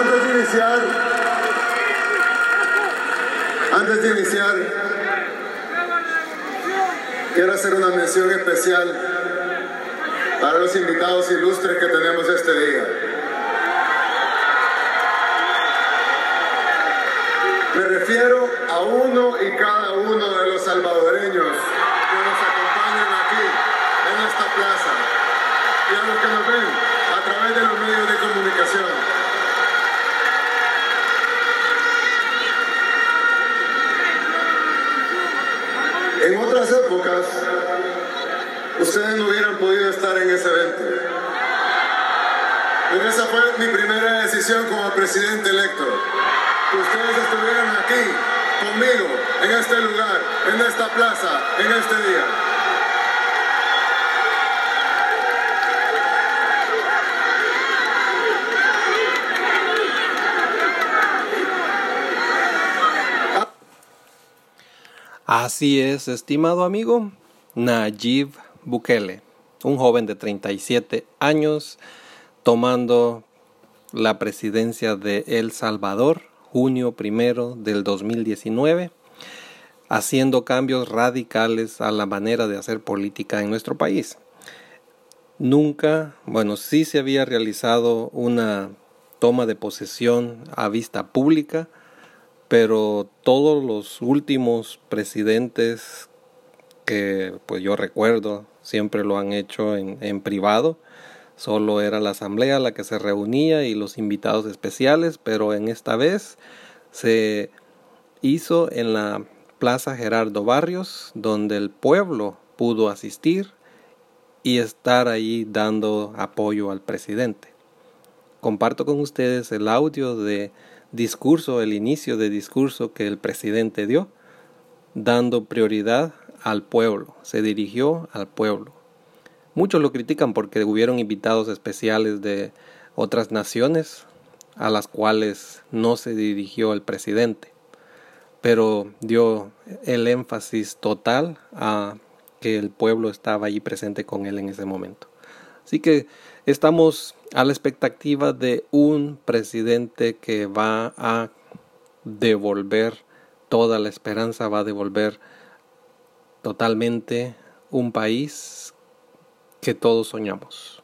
Antes de iniciar, antes de iniciar, quiero hacer una mención especial para los invitados ilustres que tenemos este día. Me refiero a uno y cada uno de los salvadoreños que nos acompañan aquí, en esta plaza, y a los que nos ven a través de los medios de comunicación. En otras épocas, ustedes no hubieran podido estar en ese evento. Pero esa fue mi primera decisión como presidente electo. Que ustedes estuvieran aquí conmigo, en este lugar, en esta plaza, en este día. Así es, estimado amigo, Nayib Bukele, un joven de 37 años tomando la presidencia de El Salvador, junio primero del 2019, haciendo cambios radicales a la manera de hacer política en nuestro país. Nunca, bueno, sí se había realizado una toma de posesión a vista pública, pero todos los últimos presidentes que pues yo recuerdo siempre lo han hecho en, en, privado. Solo era la asamblea la que se reunía y los invitados especiales pero en esta vez se hizo en la plaza Gerardo Barrios donde el pueblo pudo asistir y estar ahí dando apoyo al presidente comparto con ustedes el audio de discurso, el inicio de discurso que el presidente dio, dando prioridad al pueblo, se dirigió al pueblo. Muchos lo critican porque hubieron invitados especiales de otras naciones a las cuales no se dirigió el presidente, pero dio el énfasis total a que el pueblo estaba allí presente con él en ese momento. Así que estamos a la expectativa de un presidente que va a devolver toda la esperanza, va a devolver totalmente un país que todos soñamos.